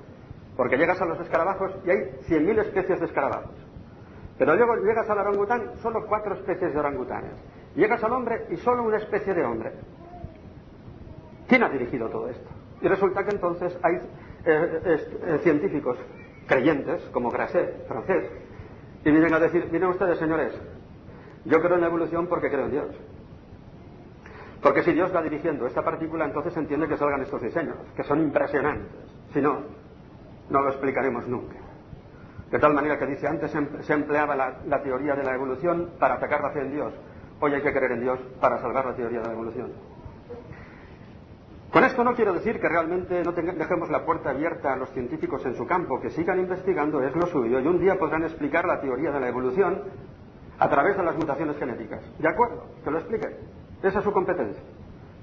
porque llegas a los escarabajos y hay 100.000 especies de escarabajos. Pero luego llegas al orangután, solo cuatro especies de orangutanes. Llegas al hombre y solo una especie de hombre. ¿Quién ha dirigido todo esto? Y resulta que entonces hay eh, eh, científicos creyentes, como Grasset, francés, y vienen a decir, miren ustedes, señores, yo creo en la evolución porque creo en Dios. Porque si Dios va dirigiendo esta partícula, entonces entiende que salgan estos diseños, que son impresionantes. Si no, no lo explicaremos nunca. De tal manera que dice, antes se empleaba la, teoría de la evolución para atacar la fe en Dios. Hoy hay que creer en Dios para salvar la teoría de la evolución. Con esto no quiero decir que realmente no dejemos la puerta abierta a los científicos en su campo, que sigan investigando, es lo suyo, y un día podrán explicar la teoría de la evolución a través de las mutaciones genéticas. ¿De acuerdo? Que lo expliquen. Esa es su competencia.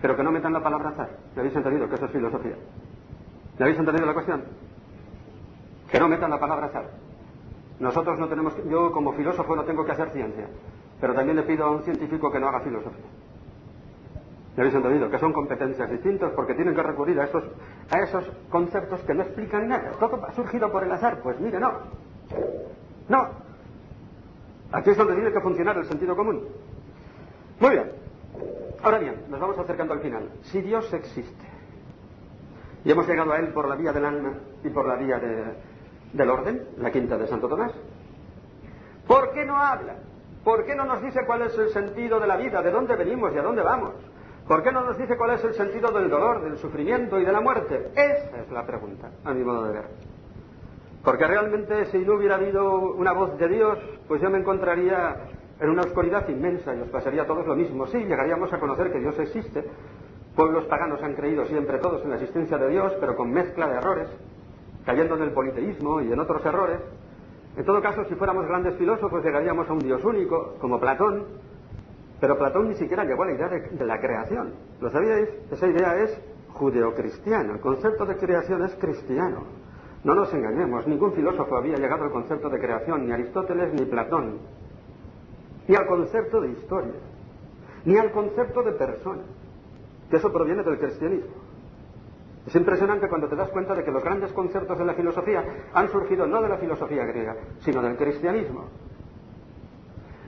Pero que no metan la palabra azar. ¿Me habéis entendido que eso es filosofía? ¿Me habéis entendido la cuestión? Que no metan la palabra azar. Nosotros no tenemos, yo como filósofo no tengo que hacer ciencia, pero también le pido a un científico que no haga filosofía. ¿Me habéis entendido? Que son competencias distintas porque tienen que recurrir a esos, a esos conceptos que no explican nada. Todo ha surgido por el azar. Pues mire, no. No. Aquí es donde tiene que funcionar el sentido común. Muy bien. Ahora bien, nos vamos acercando al final. Si Dios existe, y hemos llegado a Él por la vía del alma y por la vía de, del orden, la quinta de Santo Tomás. ¿Por qué no habla? ¿Por qué no nos dice cuál es el sentido de la vida, de dónde venimos y a dónde vamos? ¿Por qué no nos dice cuál es el sentido del dolor, del sufrimiento y de la muerte? Esa es la pregunta, a mi modo de ver. Porque realmente si no hubiera habido una voz de Dios, pues yo me encontraría en una oscuridad inmensa y os pasaría a todos lo mismo. Sí, llegaríamos a conocer que Dios existe. Pueblos paganos han creído siempre todos en la existencia de Dios, pero con mezcla de errores cayendo en el politeísmo y en otros errores. En todo caso, si fuéramos grandes filósofos, llegaríamos a un Dios único, como Platón, pero Platón ni siquiera llegó a la idea de, la creación. ¿Lo sabíais? Esa idea es judeocristiana. El concepto de creación es cristiano. No nos engañemos, ningún filósofo había llegado al concepto de creación, ni Aristóteles ni Platón, ni al concepto de historia, ni al concepto de persona, que eso proviene del cristianismo. Es impresionante cuando te das cuenta de que los grandes conceptos de la filosofía han surgido no de la filosofía griega, sino del cristianismo.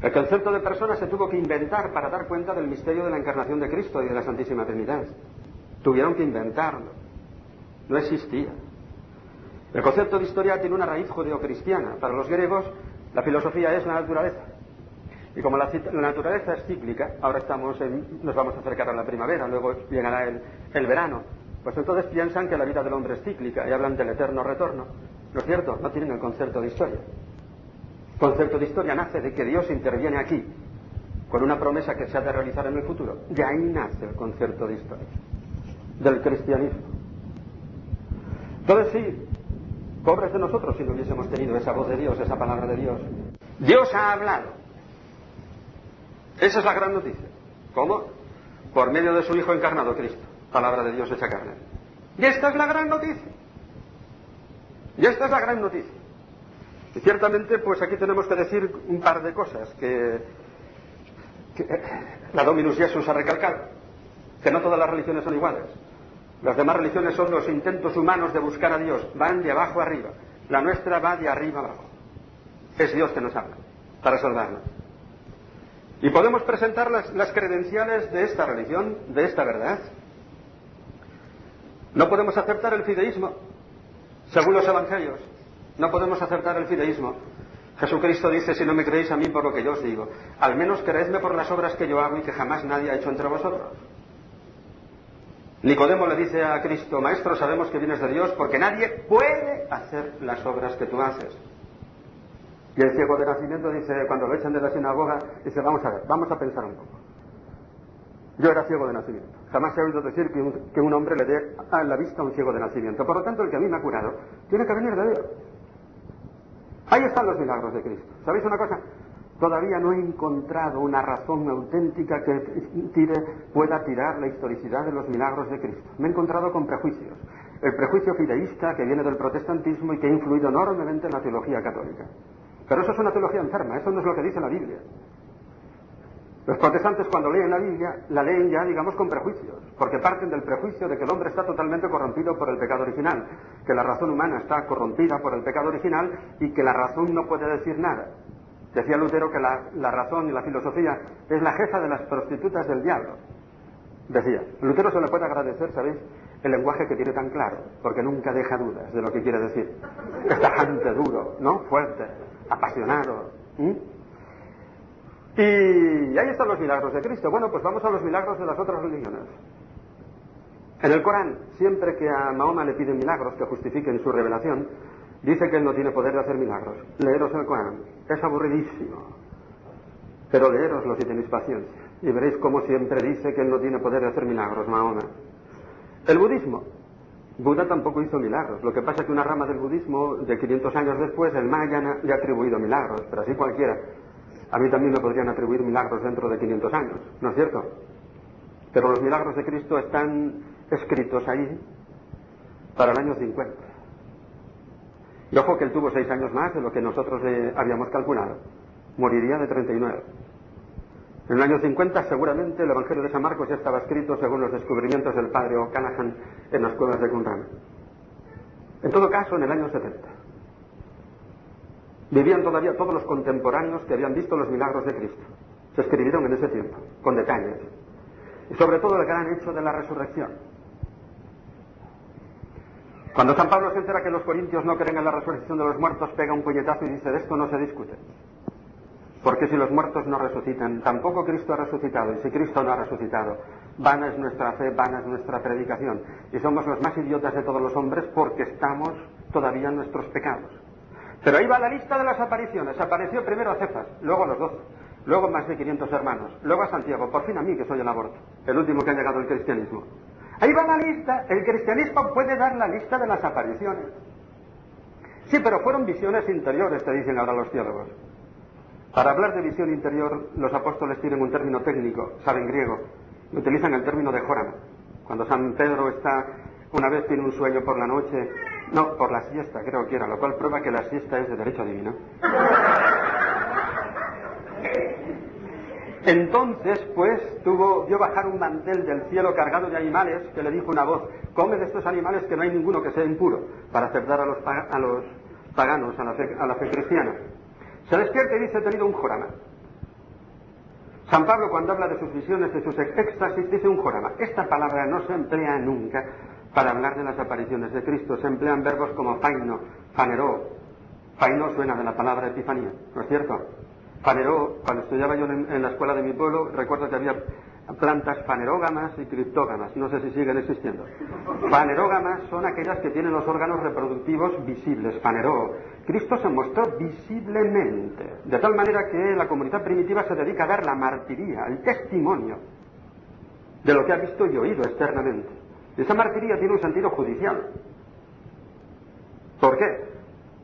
El concepto de persona se tuvo que inventar para dar cuenta del misterio de la encarnación de Cristo y de la Santísima Trinidad. Tuvieron que inventarlo. No existía. El concepto de historia tiene una raíz judeocristiana. Para los griegos, la filosofía es la naturaleza. Y como la, naturaleza es cíclica, ahora estamos nos vamos a acercar a la primavera, luego llegará el verano. Pues entonces piensan que la vida del hombre es cíclica y hablan del eterno retorno. ¿No es cierto? No tienen el concepto de historia. El concepto de historia nace de que Dios interviene aquí con una promesa que se ha de realizar en el futuro. De ahí nace el concepto de historia, del cristianismo. Entonces sí, pobres de nosotros si no hubiésemos tenido esa voz de Dios, esa palabra de Dios. Dios ha hablado. Esa es la gran noticia. ¿Cómo? Por medio de su Hijo encarnado, Cristo. palabra de Dios hecha carne. Y esta es la gran noticia. Y esta es la gran noticia. Y ciertamente, pues aquí tenemos que decir un par de cosas que, [laughs] la Dominus Jesús ha recalcado, que no todas las religiones son iguales. Las demás religiones son los intentos humanos de buscar a Dios, van de abajo arriba. La nuestra va de arriba abajo. Es Dios que nos habla para salvarnos. Y podemos presentar las, credenciales de esta religión, de esta verdad. No podemos aceptar el fideísmo, según los evangelios. No podemos aceptar el fideísmo. Jesucristo dice, si no me creéis a mí por lo que yo os digo, al menos creedme por las obras que yo hago y que jamás nadie ha hecho entre vosotros. Nicodemo le dice a Cristo, Maestro, sabemos que vienes de Dios porque nadie puede hacer las obras que tú haces. Y el ciego de nacimiento dice, cuando lo echan de la sinagoga, dice, vamos a ver, vamos a pensar un poco. Yo era ciego de nacimiento. Jamás he oído decir que un, que un hombre le dé a la vista a un ciego de nacimiento. Por lo tanto, el que a mí me ha curado tiene que venir de Dios. Ahí están los milagros de Cristo. ¿Sabéis una cosa? Todavía no he encontrado una razón auténtica que pueda tirar la historicidad de los milagros de Cristo. Me he encontrado con prejuicios. El prejuicio fideísta que viene del protestantismo y que ha influido enormemente en la teología católica. Pero eso es una teología enferma, eso no es lo que dice la Biblia. Los protestantes cuando leen la Biblia la leen ya, digamos, con prejuicios, porque parten del prejuicio de que el hombre está totalmente corrompido por el pecado original, que la razón humana está corrompida por el pecado original y que la razón no puede decir nada. Decía Lutero que la, la razón y la filosofía es la jefa de las prostitutas del diablo. Decía, Lutero se le puede agradecer, ¿sabéis?, el lenguaje que tiene tan claro, porque nunca deja dudas de lo que quiere decir. Es tajante, duro, ¿no? Fuerte, apasionado. Y ahí están los milagros de Cristo. Bueno, pues vamos a los milagros de las otras religiones. En el Corán, siempre que a Mahoma le piden milagros que justifiquen su revelación, dice que él no tiene poder de hacer milagros. Leeros el Corán. Es aburridísimo. Pero leeroslo si tenéis paciencia. Y veréis cómo siempre dice que él no tiene poder de hacer milagros, Mahoma. El budismo. Buda tampoco hizo milagros. Lo que pasa es que una rama del budismo, de 500 años después, el Mahayana, le ha atribuido milagros. Pero así cualquiera. A mí también me podrían atribuir milagros dentro de 500 años, ¿no es cierto? Pero los milagros de Cristo están escritos ahí para el año 50. Y ojo que él tuvo seis años más de lo que nosotros le habíamos calculado. Moriría de 39. En el año 50 seguramente el Evangelio de San Marcos ya estaba escrito según los descubrimientos del padre O'Callaghan en las cuevas de Qumran. En todo caso, en el año 70. Vivían todavía todos los contemporáneos que habían visto los milagros de Cristo. Se escribieron en ese tiempo, con detalles. Y sobre todo el gran hecho de la resurrección. Cuando San Pablo se entera que los corintios no creen en la resurrección de los muertos, pega un puñetazo y dice, de esto no se discute. Porque si los muertos no resucitan, tampoco Cristo ha resucitado. Y si Cristo no ha resucitado, vana es nuestra fe, vana es nuestra predicación. Y somos los más idiotas de todos los hombres porque estamos todavía en nuestros pecados. Pero ahí va la lista de las apariciones. Apareció primero a Cefas, luego a los doce, luego más de 500 hermanos, luego a Santiago, por fin a mí que soy el aborto, el último que ha llegado al cristianismo. Ahí va la lista. El cristianismo puede dar la lista de las apariciones. Sí, pero fueron visiones interiores, te dicen ahora los teólogos. Para hablar de visión interior, los apóstoles tienen un término técnico, saben griego, utilizan el término de Jorama. Cuando San Pedro está, una vez tiene un sueño por la noche, no, por la siesta creo que era, lo cual prueba que la siesta es de derecho divino. Entonces, pues, tuvo, vio bajar un mantel del cielo cargado de animales que le dijo una voz, come de estos animales que no hay ninguno que sea impuro, para aceptar a los, a los paganos, a la, fe, a la fe cristiana. Se despierta y dice, he tenido un jorama. San Pablo cuando habla de sus visiones, de sus éxtasis, dice un jorama. Esta palabra no se emplea nunca para hablar de las apariciones de Cristo. Se emplean verbos como faino, faneró. Faino suena de la palabra epifanía, ¿no es cierto? Faneró, cuando estudiaba yo en, la escuela de mi pueblo, recuerdo que había plantas fanerógamas y criptógamas, no sé si siguen existiendo. Fanerógamas son aquellas que tienen los órganos reproductivos visibles, faneró. Cristo se mostró visiblemente, de tal manera que la comunidad primitiva se dedica a dar la martiría, el testimonio de lo que ha visto y oído externamente. Esa martiría tiene un sentido judicial. ¿Por qué?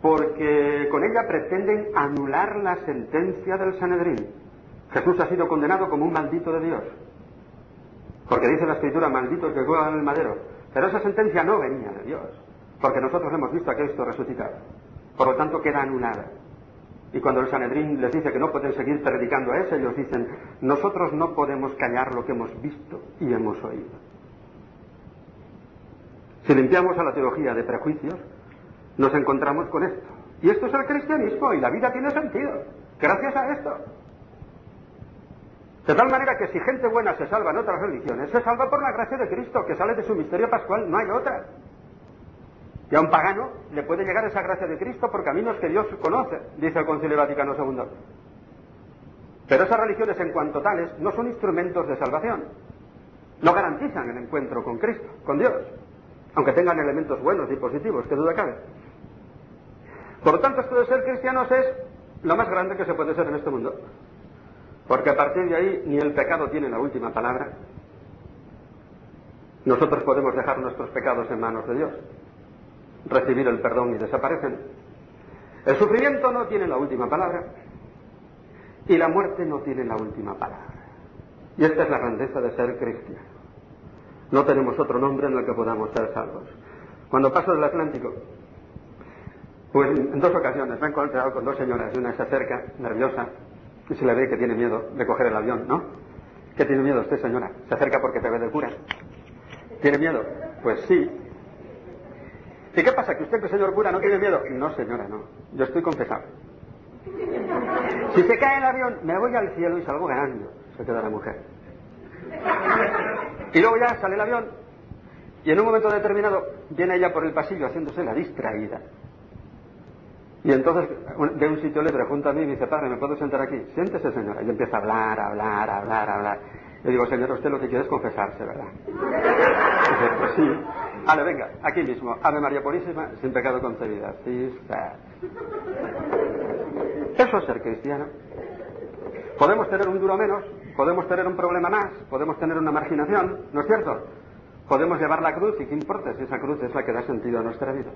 Porque con ella pretenden anular la sentencia del Sanedrín. Jesús ha sido condenado como un maldito de Dios. Porque dice la escritura, malditos que juegan el madero. Pero esa sentencia no venía de Dios, porque nosotros hemos visto a Cristo resucitar. Por lo tanto, queda anulada. Y cuando el Sanedrín les dice que no pueden seguir predicando a ese, ellos dicen, nosotros no podemos callar lo que hemos visto y hemos oído. Si limpiamos a la teología de prejuicios, nos encontramos con esto. Y esto es el cristianismo y la vida tiene sentido, gracias a esto. De tal manera que si gente buena se salva en otras religiones, se salva por la gracia de Cristo, que sale de su misterio pascual, no hay otra. Y a un pagano le puede llegar esa gracia de Cristo por caminos que Dios conoce, dice el Concilio Vaticano II. Pero esas religiones en cuanto tales no son instrumentos de salvación. No garantizan el encuentro con Cristo, con Dios, aunque tengan elementos buenos y positivos, que duda cabe. Por lo tanto, esto de ser cristianos es lo más grande que se puede ser en este mundo. Porque a partir de ahí ni el pecado tiene la última palabra. Nosotros podemos dejar nuestros pecados en manos de Dios recibir el perdón y desaparecen. El sufrimiento no tiene la última palabra y la muerte no tiene la última palabra. Y esta es la grandeza de ser cristiano. No tenemos otro nombre en el que podamos ser salvos. Cuando paso del Atlántico, pues en dos ocasiones me he encontrado con dos señoras y una se acerca, nerviosa, y se le ve que tiene miedo de coger el avión, ¿no? ¿Qué tiene miedo usted, señora? Se acerca porque te ve de cura. ¿Tiene miedo? Pues sí, ¿Y qué pasa? ¿Que usted, que señor cura, no tiene miedo? No, señora, no. Yo estoy confesado. Si se cae el avión, me voy al cielo y salgo ganando. Se queda la mujer. Y luego ya sale el avión y en un momento determinado viene ella por el pasillo haciéndose la distraída. Y entonces de un sitio le pregunta a mí y dice, padre, ¿me puedo sentar aquí? Siéntese, señora. Y empieza a hablar, a hablar, a hablar, a hablar. Le digo, señor, usted lo que quiere es confesarse, ¿verdad? dice, pues sí. Ale, venga, aquí mismo. Ave María Purísima, sin pecado concebida. Sí, está. Eso es ser cristiano. Podemos tener un duro menos, podemos tener un problema más, podemos tener una marginación, ¿no es cierto? Podemos llevar la cruz y qué importa si esa cruz es la que da sentido a nuestra vida.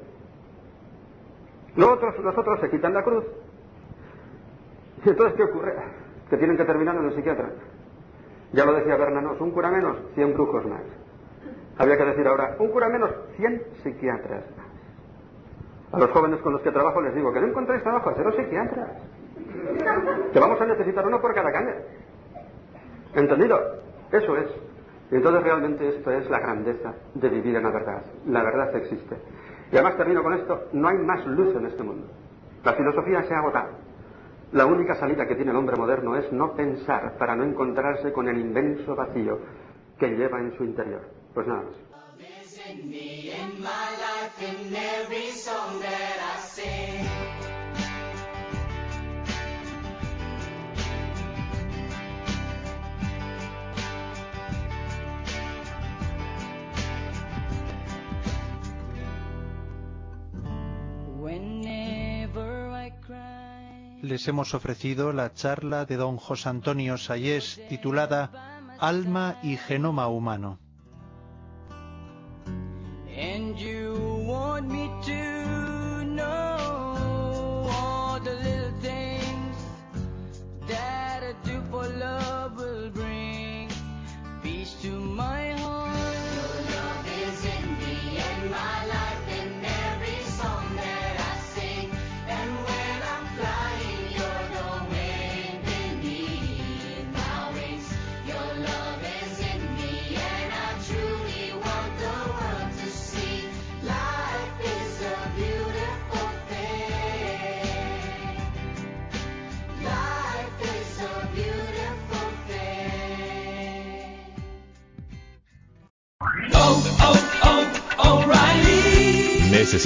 Los otros, los otros se quitan la cruz. ¿Y entonces qué ocurre? Que tienen que terminar en el psiquiatra. Ya lo decía Bernanos, un cura menos, 100 brujos más. Había que decir ahora, un cura menos, 100 psiquiatras más. A los jóvenes con los que trabajo les digo que no encontréis trabajo, haceros psiquiatras. Que vamos a necesitar uno por cada caña. ¿Entendido? Eso es. Entonces realmente esto es la grandeza de vivir en la verdad. La verdad existe. Y además termino con esto, no hay más luz en este mundo. La filosofía se ha agotado. La única salida que tiene el hombre moderno es no pensar para no encontrarse con el inmenso vacío que lleva en su interior. Pues nada más. Les hemos ofrecido la charla de don José Antonio Sayés titulada Alma y Genoma Humano.